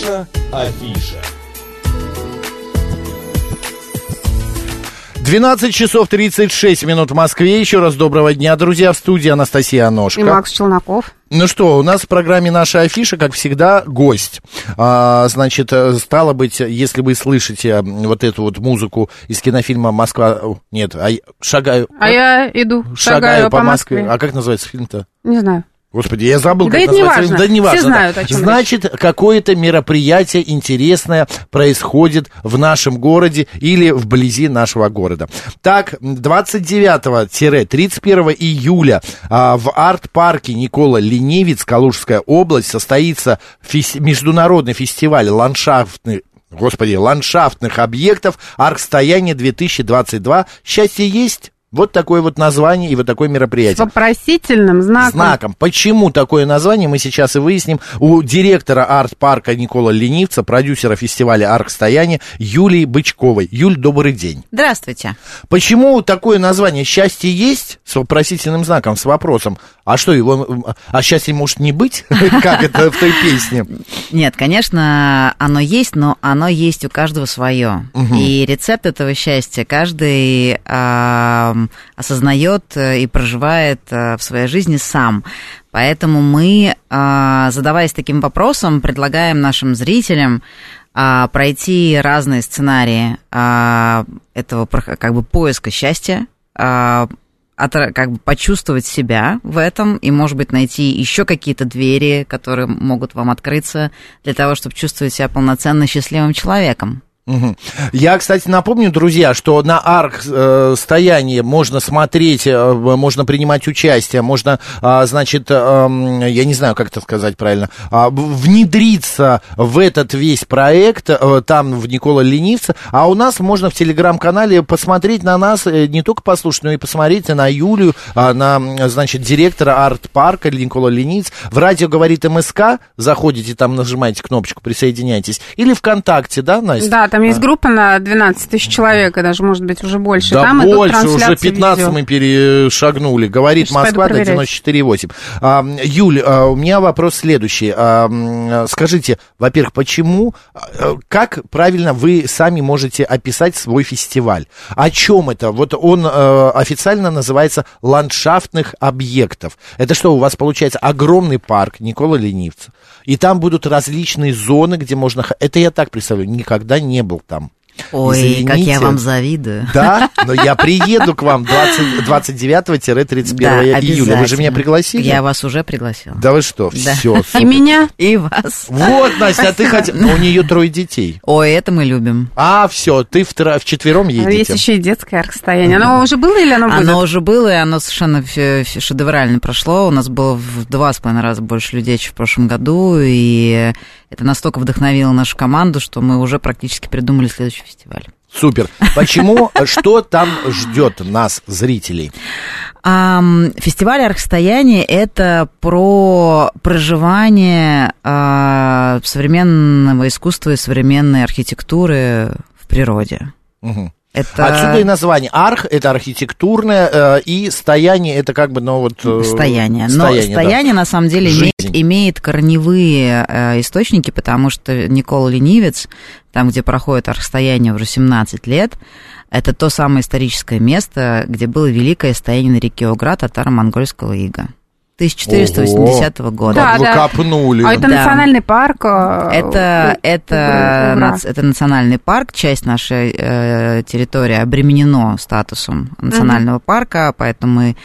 Наша афиша. 12 часов 36 минут в Москве. Еще раз доброго дня, друзья. В студии Анастасия Аношка. И Макс Челноков. Ну что, у нас в программе «Наша афиша», как всегда, гость. А, значит, э, стало быть, если вы слышите вот эту вот музыку из кинофильма «Москва...» Нет, а, шагаю... А я иду, шагаю, Шагаю по Москве. А как называется фильм-то? Не знаю. Господи, я забыл, Да как это не называется. важно. Да не важно. Все да. знают, о чем Значит, какое-то мероприятие интересное происходит в нашем городе или вблизи нашего города. Так, 29-31 июля а, в арт-парке Никола Ленивец, Калужская область, состоится фес- международный фестиваль ландшафтных Господи, ландшафтных объектов Аркстояние 2022. Счастье есть? Вот такое вот название и вот такое С мероприятие вопросительным знаком. знаком. Почему такое название, мы сейчас и выясним. У директора арт-парка Никола Ленивца, продюсера фестиваля «Аркстояние» Юлии Бычковой. Юль, добрый день. Здравствуйте. Почему такое название «Счастье есть» с вопросительным знаком, с вопросом? А что, его, а счастье может не быть? Как это в той песне? Нет, конечно, оно есть, но оно есть у каждого свое. И рецепт этого счастья каждый а, осознает и проживает а, в своей жизни сам. Поэтому мы, а, задаваясь таким вопросом, предлагаем нашим зрителям а, пройти разные сценарии а, этого как бы поиска счастья, отра- как бы почувствовать себя в этом и, может быть, найти еще какие-то двери, которые могут вам открыться для того, чтобы чувствовать себя полноценно счастливым человеком. Я, кстати, напомню, друзья, что на арк э, стоянии можно смотреть, э, можно принимать участие, можно, а, значит, эм, я не знаю, как это сказать правильно, а, внедриться в этот весь проект, э, там, в Никола Ленивца, а у нас можно в телеграм-канале посмотреть на нас, не только послушать, но и посмотреть на Юлию, а, на, значит, директора арт-парка Никола Ленивец. В радио говорит МСК, заходите там, нажимаете кнопочку, присоединяйтесь, или ВКонтакте, да, Настя? Да, там есть группа на 12 тысяч человек, и даже, может быть, уже больше. Да там больше, уже трансляции 15 видео. мы перешагнули. Говорит Москва до проверять. 94,8. А, Юль, а, у меня вопрос следующий. А, скажите, во-первых, почему, а, как правильно вы сами можете описать свой фестиваль? О чем это? Вот он э, официально называется ландшафтных объектов. Это что, у вас получается огромный парк Никола Ленивца, и там будут различные зоны, где можно... Это я так представляю, никогда не был там. Ой, как я Извините. вам завидую. Да, но я приеду к вам 20 29-31 Да, июля. Вы же меня пригласили? Я вас уже пригласила. Да вы что, Да. все. И меня. И вас. Вот, Настя, а ты хотела... Но у нее трое детей. Ой, это мы любим. А, все, ты втро- вчетвером Есть едете. еще и детское аркстояние. Оно уже было или оно будет? Оно уже было, и оно совершенно шедеврально прошло. У нас было в два с половиной раза больше людей, чем в прошлом году, и это настолько вдохновило нашу команду, что мы уже практически придумали следующий фестиваль. Супер. Почему, что там ждет нас, зрителей? Фестиваль «Архстояние» — это про проживание а, современного искусства и современной архитектуры в природе. Мгм. Это Отсюда и название. Арх – это архитектурное, э, и стояние – это как бы, ну вот... э, стояние. Но стояние, да. на самом деле, Жизнь. имеет, имеет корневые э, источники, потому что Никола Ленивец, там, где проходит архстояние уже 17 лет, это то самое историческое место, где было великое стояние на реке Огра татаро-монгольского ига. 1480 года. Да, Как вы да. копнули. А это Да. национальный парк. э, Это, э, это, э, Ура. нац- это национальный парк, часть нашей э, территории обременено статусом национального парка, поэтому мы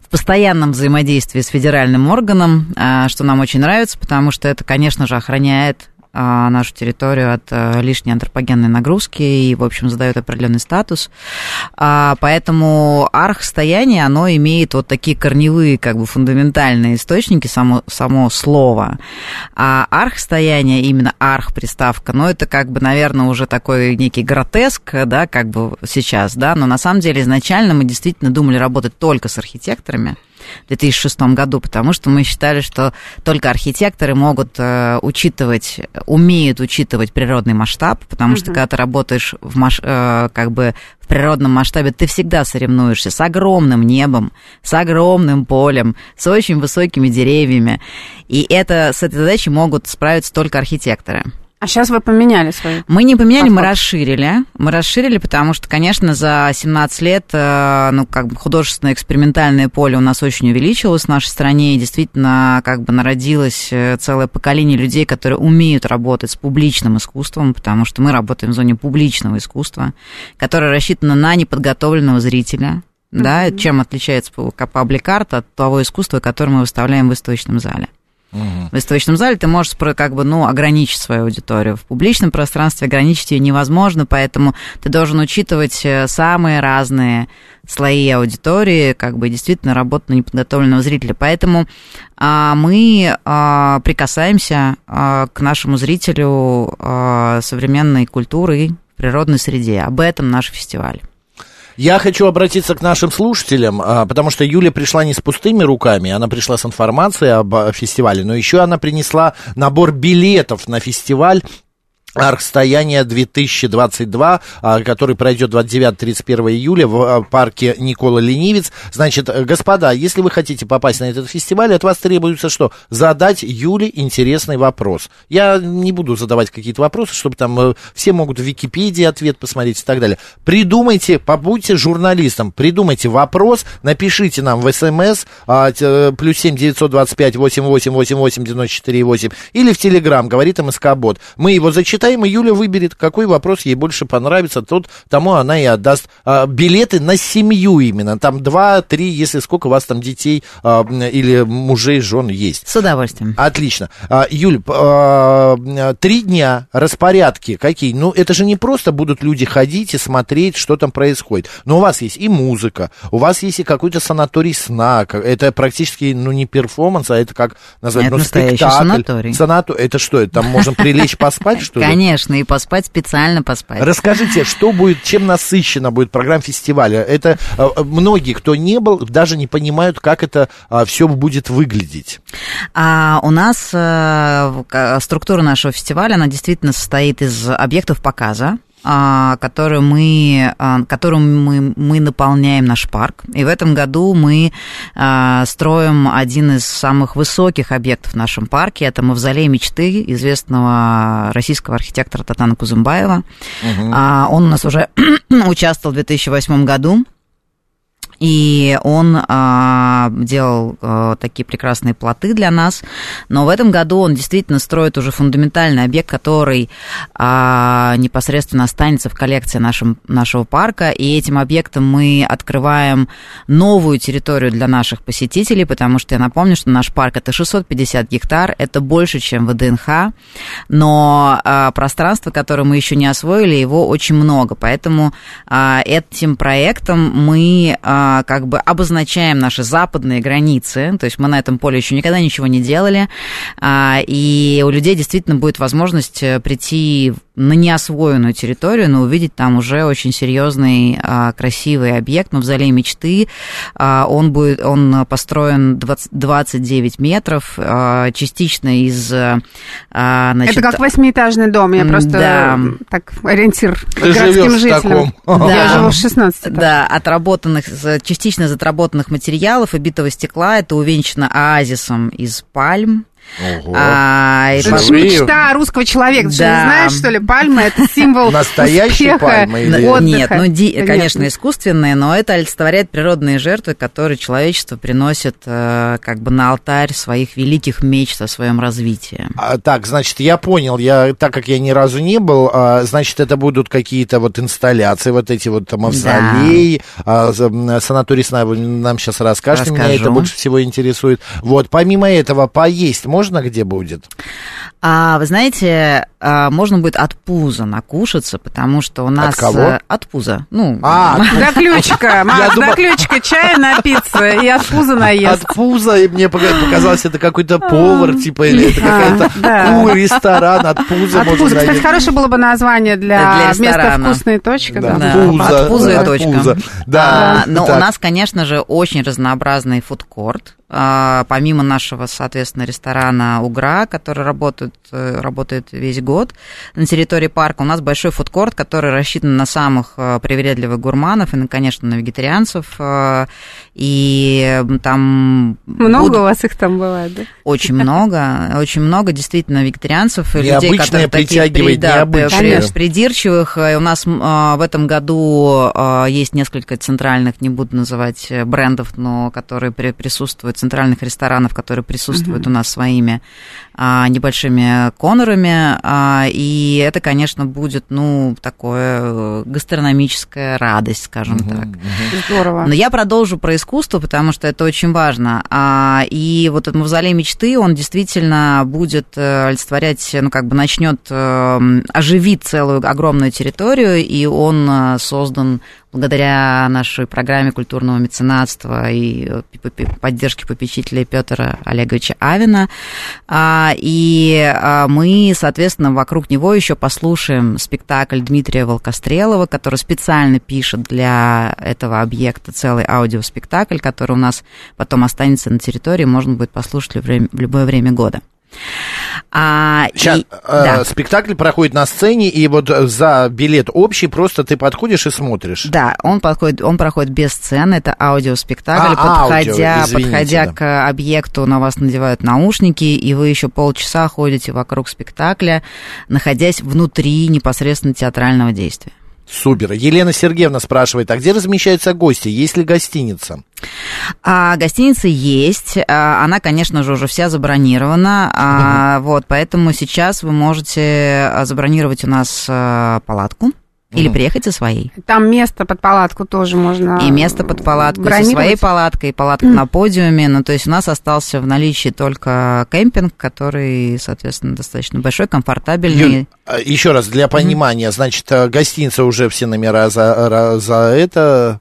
в постоянном взаимодействии с федеральным органом, а, что нам очень нравится, потому что это, конечно же, охраняет нашу территорию от а, лишней антропогенной нагрузки и, в общем, задает определенный статус. А, Поэтому архстояние, оно имеет вот такие корневые, как бы фундаментальные источники, само, само слово. А архстояние, именно арх-приставка, ну, это как бы, наверное, уже такой некий гротеск, да, как бы сейчас, да, но на самом деле изначально мы действительно думали работать только с архитекторами, в 2006 году, потому что мы считали, что только архитекторы могут э, учитывать, умеют учитывать природный масштаб, потому что когда ты работаешь в маш, э, как бы в природном масштабе, ты всегда соревнуешься с огромным небом, с огромным полем, с очень высокими деревьями, и это с этой задачей могут справиться только архитекторы. А сейчас вы поменяли свои? Мы не поменяли, подход. мы расширили. Мы расширили, потому что, конечно, за 17 лет, э, ну, как бы художественное экспериментальное поле у нас очень увеличилось в нашей стране, и действительно, как бы народилось э, целое поколение людей, которые умеют работать с публичным искусством, потому что мы работаем в зоне публичного искусства, которое рассчитано на неподготовленного зрителя, mm-hmm. да, чем отличается паблик-арт от того искусства, которое мы выставляем в выставочном зале. Угу. В выставочном зале ты можешь как бы, ну, ограничить свою аудиторию. В публичном пространстве ограничить ее невозможно, поэтому ты должен учитывать э, самые разные слои аудитории, как бы действительно работу на неподготовленного зрителя. Поэтому а, мы а, прикасаемся а, к нашему зрителю а, современной культуры природной среде. Об этом наш фестиваль. Я хочу обратиться к нашим слушателям, а, потому что Юля пришла не с пустыми руками, она пришла с информацией об фестивале, но еще она принесла набор билетов на фестиваль Архстояние 2022, а, который пройдет 29-31 июля в а, парке Никола Ленивец. Значит, господа, если вы хотите попасть на этот фестиваль, от вас требуется что? Задать Юле интересный вопрос. Я не буду задавать какие-то вопросы, чтобы там э, все могут в Википедии ответ посмотреть и так далее. Придумайте, побудьте журналистом, придумайте вопрос, напишите нам в СМС а, плюс 7 925 8888 94 8 или в Телеграм, говорит МСК-бот. Мы его зачитаем почитаем, и Юля выберет, какой вопрос ей больше понравится, тот тому она и отдаст. А, билеты на семью именно, там два, три, если сколько у вас там детей а, или мужей, жен есть. С удовольствием. Отлично. А, Юль, а, три дня, распорядки какие? Ну, это же не просто будут люди ходить и смотреть, что там происходит. Но у вас есть и музыка, у вас есть и какой-то санаторий сна, это практически, ну, не перформанс, а это как назвать, это ну, спектакль. санаторий. Санату... Это что, это там можно прилечь поспать, что ли? Конечно, и поспать специально поспать. Расскажите, что будет, чем насыщена будет программа фестиваля? Это э, многие, кто не был, даже не понимают, как это а, все будет выглядеть. А, у нас а, структура нашего фестиваля, она действительно состоит из объектов показа. А, которую мы, а, которым мы, мы наполняем наш парк. И в этом году мы а, строим один из самых высоких объектов в нашем парке. Это мавзолей мечты известного российского архитектора Татана Кузымбаева. Угу. Он у нас уже участвовал в 2008 году и он а, делал а, такие прекрасные плоты для нас. Но в этом году он действительно строит уже фундаментальный объект, который а, непосредственно останется в коллекции нашем, нашего парка. И этим объектом мы открываем новую территорию для наших посетителей, потому что я напомню, что наш парк это 650 гектар, это больше, чем ВДНХ, но а, пространство, которое мы еще не освоили, его очень много. Поэтому а, этим проектом мы а, а, как бы обозначаем наши западные границы, то есть мы на этом поле еще никогда ничего не делали, а, и у людей действительно будет возможность э, прийти на неосвоенную территорию, но увидеть там уже очень серьезный, а, красивый объект, мавзолей мечты. Он, будет, он построен 20, 29 метров, частично из... Значит, Это как восьмиэтажный дом, я просто да. так ориентир Ты городским жителям. Да. Я живу в 16 Да, отработанных частично затработанных материалов и битого стекла. Это увенчано оазисом из пальм. Ого. А, это же мечта русского человека. Ты да. не знаешь, что ли, пальма это символ Настоящая пальма или... отдыха. Нет, ну, ди, конечно, искусственные, но это олицетворяет природные жертвы, которые человечество приносит э, как бы на алтарь своих великих мечт о своем развитии. А, так, значит, я понял, я, так как я ни разу не был, а, значит, это будут какие-то вот инсталляции, вот эти вот мавзолеи, да. а, санаторий сна, нам сейчас расскажете, Расскажу. меня это больше всего интересует. Вот, помимо этого, поесть можно где будет? А, вы знаете, а, можно будет от пуза накушаться, потому что у нас... От кого? Э, от пуза. Ну, а, до ключика. Маш, до ключика чая напиться и от пуза наесть. От пуза, и мне показалось, это какой-то повар, типа, или это какая-то ресторан от пуза. От пуза. Кстати, хорошее было бы название для места «Вкусная точка». От пуза и точка. Да. Но у нас, конечно же, очень разнообразный фудкорт. Помимо нашего, соответственно, ресторана «Угра», который работает работает, э, работает весь год на территории парка. У нас большой фудкорт, который рассчитан на самых э, привередливых гурманов и, конечно, на вегетарианцев. И там... Много будут... у вас их там бывает, да? Очень много, очень много действительно вегетарианцев и людей, которые такие при, да, придирчивых. И у нас в этом году есть несколько центральных, не буду называть брендов, но которые присутствуют, центральных ресторанов, которые присутствуют uh-huh. у нас своими а, небольшими конорами, а, и это, конечно, будет, ну, такое э, гастрономическая радость, скажем uh-huh, так. Uh-huh. Здорово. Но я продолжу про искусство, потому что это очень важно. А, и вот этот мавзолей мечты, он действительно будет э, олицетворять, ну, как бы начнет э, оживить целую огромную территорию, и он создан благодаря нашей программе культурного меценатства и поддержки попечителя Петра Олеговича Авина. А, и а, мы, соответственно, вокруг него еще послушаем спектакль Дмитрия Волкострелова, который специально пишет для этого объекта целый аудиоспектакль, который у нас потом останется на территории, можно будет послушать в любое время года. А, Сейчас и, э, да. спектакль проходит на сцене, и вот за билет общий просто ты подходишь и смотришь. Да, он подходит, он проходит без сцены, это аудиоспектакль, а, подходя, аудио, извините, подходя да. к объекту, на вас надевают наушники, и вы еще полчаса ходите вокруг спектакля, находясь внутри непосредственно театрального действия. Супер. Елена Сергеевна спрашивает, а где размещаются гости? Есть ли гостиница? А, гостиница есть. А, она, конечно же, уже вся забронирована. А, угу. Вот, поэтому сейчас вы можете а, забронировать у нас а, палатку. Или mm. приехать со своей. Там место под палатку тоже можно И место под палатку, со своей палаткой, и палатка mm. на подиуме. Ну, то есть у нас остался в наличии только кемпинг, который, соответственно, достаточно большой, комфортабельный. Юль, а, еще раз, для понимания, mm. значит, э, гостиница уже все номера за, за это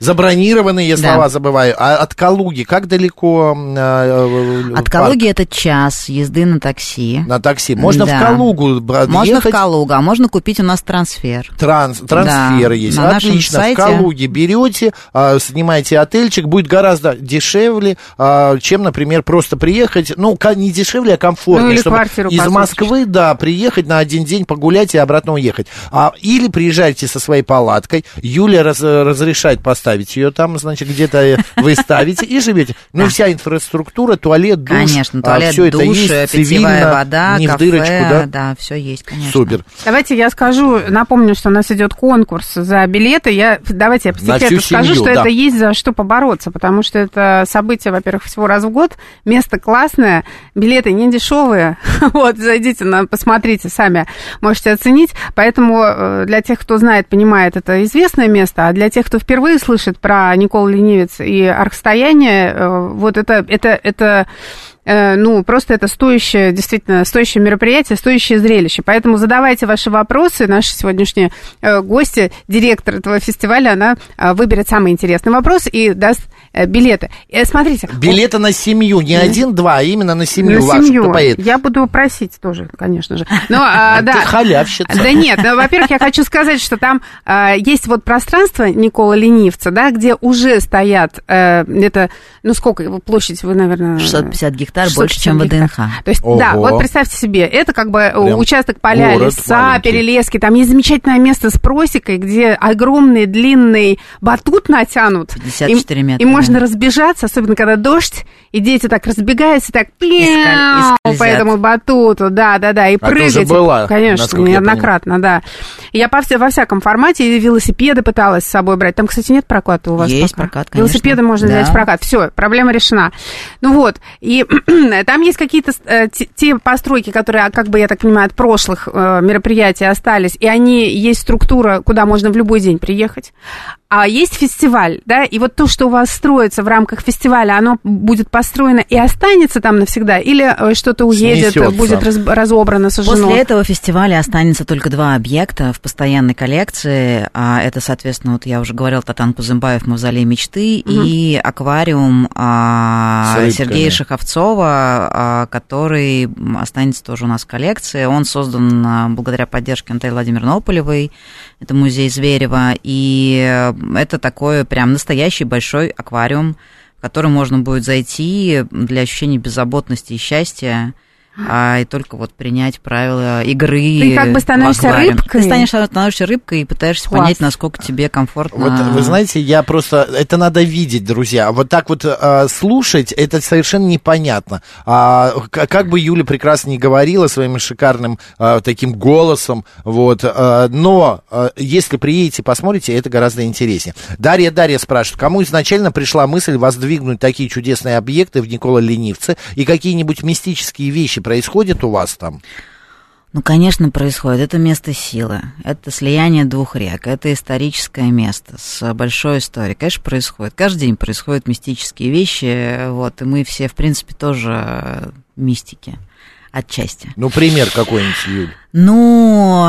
Забронированные да. слова забываю. А от Калуги как далеко? Э, от Калуги это час езды на такси. На такси. Можно да. в Калугу брать. Можно в Калугу, а можно купить у нас трансфер. Транс, трансферы да. есть. На Отлично. Сайте... В Калуге берете, а, снимаете отельчик, будет гораздо дешевле, а, чем, например, просто приехать. Ну, не дешевле, а комфортнее. Ну, чтобы из Москвы, да, приехать на один день погулять и обратно уехать. А, или приезжайте со своей палаткой. Юля раз, разрешает поставить оставить ее там, значит, где-то вы ставите и живете. Ну, вся инфраструктура, туалет, душ. Конечно, туалет, а, все душ, это есть, питьевая вода, не кафе, в дырочку, да? Да, все есть, конечно. Супер. Давайте я скажу, напомню, что у нас идет конкурс за билеты. Я, давайте я по секрету скажу, что да. это есть за что побороться, потому что это событие, во-первых, всего раз в год, место классное, билеты не дешевые. вот, зайдите, на, посмотрите сами, можете оценить. Поэтому э, для тех, кто знает, понимает, это известное место, а для тех, кто впервые слышит, слышит про Никол Ленивец и архстояние, э, вот это, это, это Э, ну, просто это стоящее, действительно, стоящее мероприятие, стоящее зрелище. Поэтому задавайте ваши вопросы. Наши сегодняшние э, гости, директор этого фестиваля, она выберет самый интересный вопрос и даст билеты. Смотрите. Билеты на семью, не один-два, а именно на семью. На семью. Я буду просить тоже, конечно же. Но, а, да. Ты халявщица. Да нет, ну, во-первых, я хочу сказать, что там есть вот пространство Никола Ленивца, да, где уже стоят, это, ну сколько его площадь, вы, наверное... 650 гектаров гектар больше, чем ВДНХ. То есть, Ого. да, вот представьте себе, это как бы Прям участок поля, леса, перелески, там есть замечательное место с просекой, где огромный длинный батут натянут. 54 и, метра. И да. Можно разбежаться, особенно когда дождь, и дети так разбегаются, так пляу по этому батуту, да, да, да, и а прыгать. была, Конечно, неоднократно, да. Я по, во всяком формате велосипеды пыталась с собой брать. Там, кстати, нет проката у вас Есть пока? прокат, конечно. Велосипеды можно да. взять в прокат. Все, проблема решена. Ну вот, и там есть какие-то э, те постройки, которые, а, как бы, я так понимаю, от прошлых э, мероприятий остались, и они есть структура, куда можно в любой день приехать. А есть фестиваль, да, и вот то, что у вас строится в рамках фестиваля, оно будет построено и останется там навсегда, или э, что-то уедет, Снесется. будет раз, разобрано, сожжено? После этого фестиваля останется только два объекта в постоянной коллекции. А это, соответственно, вот я уже говорил, Татан Кузымбаев, Мавзолей мечты, угу. и аквариум а, Сергея Шаховцова, а, который останется тоже у нас в коллекции. Он создан а, благодаря поддержке Антони Владимировны Ополевой, это музей Зверева, и это такой прям настоящий большой аквариум, в который можно будет зайти для ощущения беззаботности и счастья. А и только вот принять правила игры. Ты как бы становишься рыбкой. Ты станешь, становишься рыбкой и пытаешься Класс. понять, насколько тебе комфортно. Вот вы знаете, я просто это надо видеть, друзья. Вот так вот а, слушать, это совершенно непонятно. А, как бы Юля прекрасно не говорила своим шикарным а, таким голосом, вот. А, но а, если приедете, посмотрите, это гораздо интереснее. Дарья Дарья спрашивает, кому изначально пришла мысль воздвигнуть такие чудесные объекты в Никола Ленивце и какие-нибудь мистические вещи происходит у вас там? Ну, конечно, происходит. Это место силы. Это слияние двух рек. Это историческое место с большой историей. Конечно, происходит. Каждый день происходят мистические вещи. Вот, и мы все, в принципе, тоже мистики отчасти. Ну, пример какой-нибудь, Юль. Ну...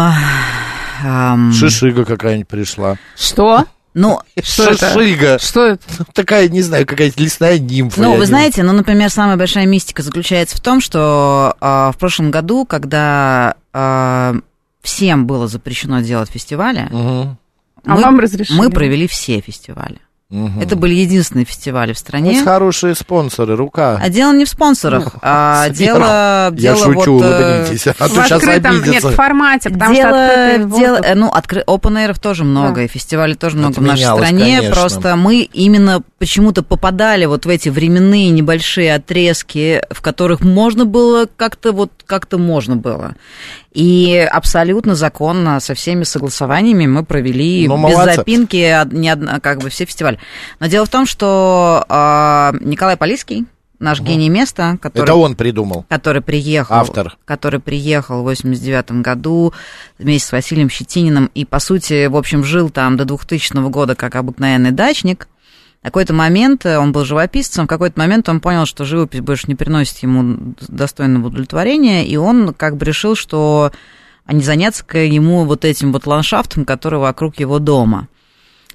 Эм... Шишига какая-нибудь пришла. Что? Ну, что Шишига. Это? Что это? Такая, не знаю, какая-то лесная нимфа. Ну, вы знаете, ну, например, самая большая мистика заключается в том, что э, в прошлом году, когда э, всем было запрещено делать фестивали, угу. мы, а вам разрешили? мы провели все фестивали. Угу. Это были единственные фестивали в стране. Вот хорошие спонсоры, рука. А дело не в спонсорах, ну, а дело, Я дело шучу, вот, э, улыбнитесь, а то сейчас обидятся. Нет, в формате, потому дело, что дело, ну, откры... open air тоже много, да. и фестивалей тоже много Это в нашей стране, конечно. просто мы именно почему-то попадали вот в эти временные небольшие отрезки, в которых можно было как-то вот как-то можно было. И абсолютно законно, со всеми согласованиями мы провели ну, без молодцы. запинки не одна, как бы все фестивали. Но дело в том, что э, Николай Полиский, наш угу. гений места, который... Это он придумал. Который приехал. Автор. Который приехал в 89 году вместе с Василием Щетининым и, по сути, в общем, жил там до 2000 года как обыкновенный дачник. Какой-то момент, э, он был живописцем, в какой-то момент он понял, что живопись больше не приносит ему достойного удовлетворения, и он как бы решил, что а не заняться ему вот этим вот ландшафтом, который вокруг его дома.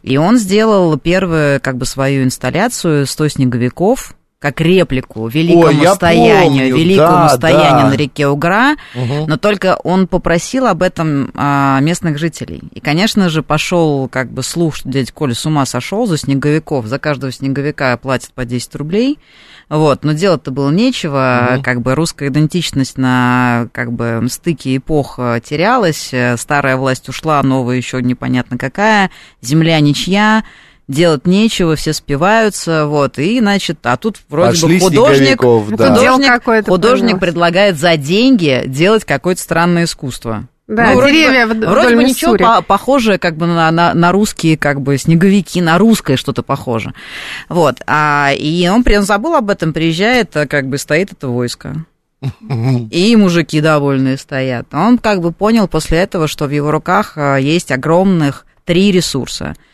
И он сделал первую как бы свою инсталляцию «100 снеговиков», как реплику великому Ой, стоянию, помню, великому да, стоянию да. на реке Угра, угу. но только он попросил об этом а, местных жителей. И, конечно же, пошел как бы слух, что дядя Коля с ума сошел за снеговиков, за каждого снеговика платят по 10 рублей. Вот, но делать-то было нечего, угу. как бы русская идентичность на как бы стыке эпох терялась, старая власть ушла, новая еще непонятно какая, земля ничья, делать нечего, все спиваются, вот, и, значит, а тут вроде Пошли бы художник, да. художник, художник предлагает за деньги делать какое-то странное искусство. Да, ну, деревья вроде бы, вроде бы ничего по похожее как бы на, на, на русские как бы снеговики, на русское что-то похоже. Вот, а, и он, он забыл об этом, приезжает, а как бы стоит это войско. И мужики довольные стоят. Он как бы понял после этого, что в его руках а, есть огромных три ресурса –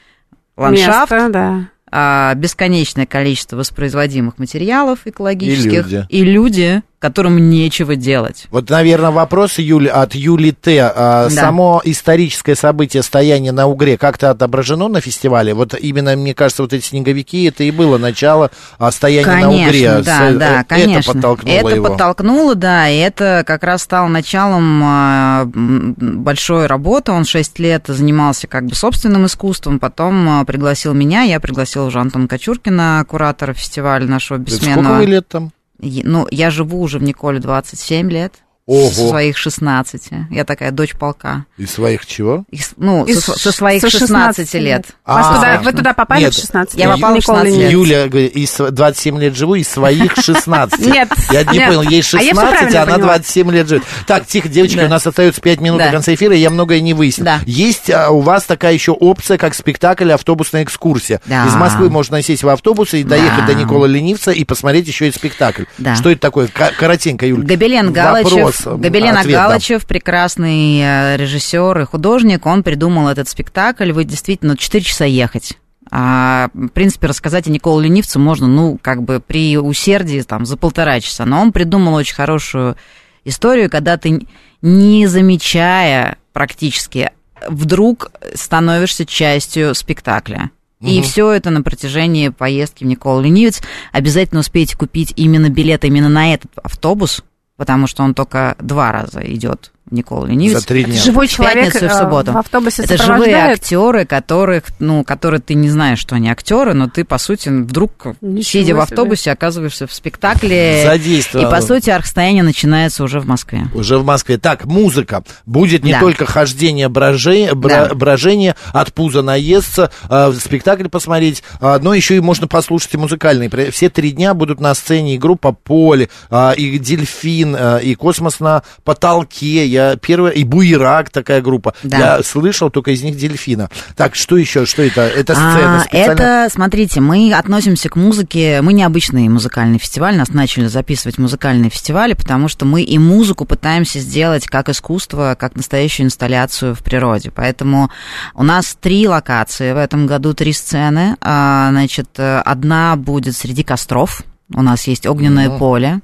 ландшафт, Место, да. а, бесконечное количество воспроизводимых материалов экологических. И люди, и люди которым нечего делать. Вот, наверное, вопрос Юли, от Юли Т. А, да. Само историческое событие стояния на Угре как-то отображено на фестивале? Вот именно, мне кажется, вот эти снеговики, это и было начало а, стояния конечно, на Угре. Да, С, да, это конечно. подтолкнуло это его. подтолкнуло, да, и это как раз стало началом а, большой работы. Он 6 лет занимался как бы собственным искусством, потом пригласил меня, я пригласила уже Антона Кочуркина, куратора фестиваля нашего бессменного. Сколько вы лет там? Ну, я живу уже в Николе 27 лет. Ого. Со своих 16. Я такая дочь полка. Из своих чего? Из, ну, Из, со, со своих со 16, 16 лет. А, туда, вы туда попали Нет, в 16 Я попала в 16 лет. Юля говорит, из 27 лет живу, из своих 16. Нет. Я не понял, ей 16, а она 27 лет живет. Так, тихо, девочки, у нас остается 5 минут до конца эфира, я многое не выяснил. Есть а, у вас такая еще опция, как спектакль «Автобусная экскурсия». Из Москвы можно сесть в автобус и доехать до Никола Ленивца и посмотреть еще и спектакль. Что это такое? Коротенько, Юля. Гобелен Галычев. Гобелен Галычев, прекрасный э, режиссер и художник, он придумал этот спектакль. Вы действительно 4 часа ехать. А, в принципе, рассказать о Николе Ленивце можно, ну, как бы при усердии, там, за полтора часа. Но он придумал очень хорошую историю, когда ты, не замечая практически, вдруг становишься частью спектакля. И угу. все это на протяжении поездки в Никола Ленивец. Обязательно успейте купить именно билет именно на этот автобус, потому что он только два раза идет Никола Ленивец. За три дня. Живой человек в, в субботу. в автобусе Это живые актеры, которых, ну, которые ты не знаешь, что они актеры, но ты, по сути, вдруг, Ничего сидя в автобусе, себе. оказываешься в спектакле. Задействовал. И, по сути, архстояние начинается уже в Москве. Уже в Москве. Так, музыка. Будет не да. только хождение, брожение, бро, да. брожение, от пуза наесться, э, спектакль посмотреть, э, но еще и можно послушать и музыкальные. Все три дня будут на сцене и группа «Поле», э, и «Дельфин», э, и «Космос на потолке». Я первая, и «Буерак» такая группа. Да. Я слышал только из них «Дельфина». Так, что еще? Что это? Это сцена а, специально? Это, смотрите, мы относимся к музыке, мы необычный музыкальный фестиваль, нас начали записывать музыкальные фестивали, потому что мы и музыку пытаемся сделать как искусство, как настоящую инсталляцию в природе. Поэтому у нас три локации в этом году, три сцены. А, значит, одна будет среди костров, у нас есть огненное mm поле,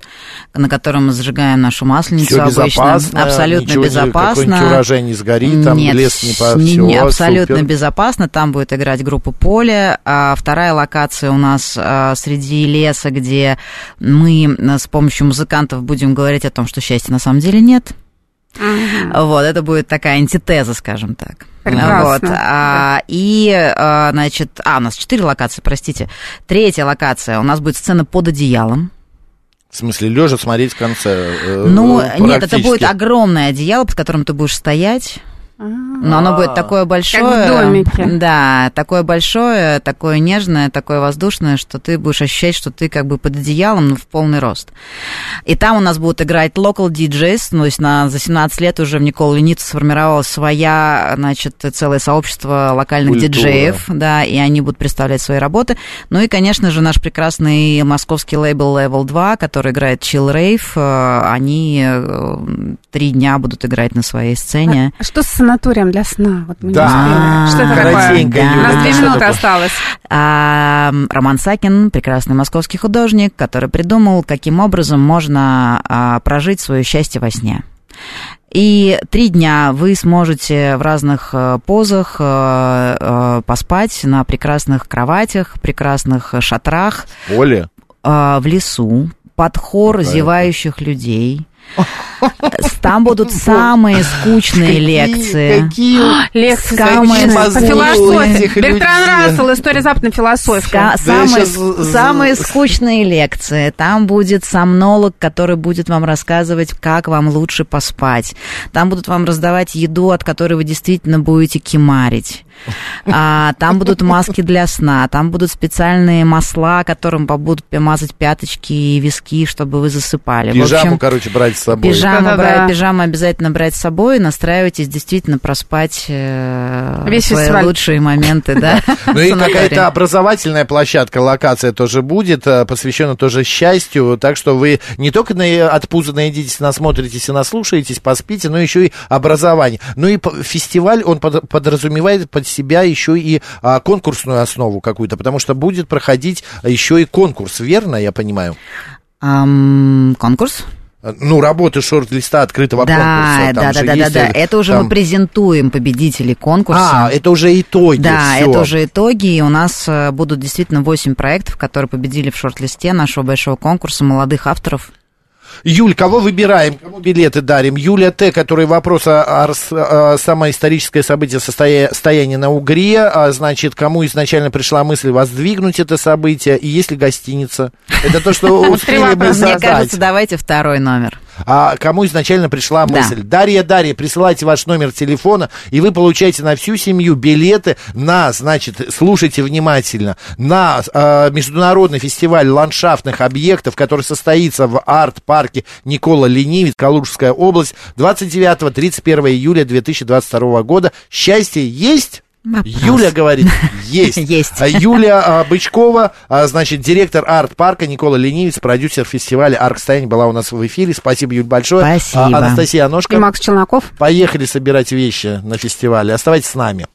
на котором мы зажигаем нашу масленицу Всё обычно. Абсолютно ничего, безопасно. урожай не сгорит, там Нет, лес не по не, не, абсолютно супер. безопасно. Там будет играть группа поле. А вторая локация у нас а, среди леса, где мы а, с помощью музыкантов будем говорить о том, что счастья на самом деле нет. Угу. Вот, это будет такая антитеза, скажем так. Прекрасно. Вот. А, и, а, значит, а, у нас четыре локации, простите. Третья локация, у нас будет сцена под одеялом. В смысле, лежа смотреть в конце? Э, ну, нет, это будет огромное одеяло, под которым ты будешь стоять. Но оно будет такое большое. Как в домике. Да, такое большое, такое нежное, такое воздушное, что ты будешь ощущать, что ты как бы под одеялом, но в полный рост. И там у нас будут играть local DJs, то есть на, за 17 лет уже в Никол Ленице сформировалась своя, значит, целое сообщество локальных Культура. диджеев, да, и они будут представлять свои работы. Ну и, конечно же, наш прекрасный московский лейбл Level 2, который играет Chill Rave, э, они э, три дня будут играть на своей сцене. А, а что с санаторием для сна. Вот мы да. не Что это такое? Да. У нас две минуты осталось. А, Роман Сакин, прекрасный московский художник, который придумал, каким образом можно а, прожить свое счастье во сне. И три дня вы сможете в разных э, позах э, э, поспать на прекрасных кроватях, прекрасных шатрах. Поле? В лесу, под хор Какая зевающих людей там будут самые скучные лекции. Какие лекции самые по философии. Бертран Рассел, история западной философии. Самые, самые скучные лекции. Там будет сомнолог, который будет вам рассказывать, как вам лучше поспать. Там будут вам раздавать еду, от которой вы действительно будете кемарить. А, там будут маски для сна, там будут специальные масла, которым будут мазать пяточки и виски, чтобы вы засыпали. Пижаму, общем, короче, брать с собой. Пижаму, брать, пижаму обязательно брать с собой и настраивайтесь действительно проспать э, Весь свои фестиваль. лучшие моменты, да. Ну и какая-то образовательная площадка, локация тоже будет, э, посвящена тоже счастью, так что вы не только от пуза наедитесь, насмотритесь и наслушаетесь, поспите, но еще и образование. Ну и фестиваль, он подразумевает под себя еще и а, конкурсную основу какую-то, потому что будет проходить еще и конкурс, верно, я понимаю? Um, конкурс? ну, работы шорт-листа открытого да, конкурса. Там да, да, да, да, да. Это уже там... мы презентуем победителей конкурса. А, это уже итоги. Да, всё. это уже итоги. И у нас э, будут действительно 8 проектов, которые победили в шорт-листе нашего большого конкурса молодых авторов. Юль, кого выбираем, кому билеты дарим? Юлия Т., который вопрос о, о, о самое историческое событие состояние на Угре, а, значит, кому изначально пришла мысль воздвигнуть это событие, и есть ли гостиница? Это то, что успели бы Мне кажется, давайте второй номер а кому изначально пришла мысль. Да. Дарья, Дарья, присылайте ваш номер телефона, и вы получаете на всю семью билеты на, значит, слушайте внимательно, на э, международный фестиваль ландшафтных объектов, который состоится в арт-парке Никола Ленивец, Калужская область, 29-31 июля 2022 года. Счастье есть? Вопрос. Юля говорит, есть. есть. А Юлия а, Бычкова, а, значит, директор арт-парка, Никола Ленивец, продюсер фестиваля «Архстояние» была у нас в эфире. Спасибо, Юль, большое. Спасибо. Анастасия Аношка. И Макс Челноков. Поехали собирать вещи на фестивале. Оставайтесь с нами.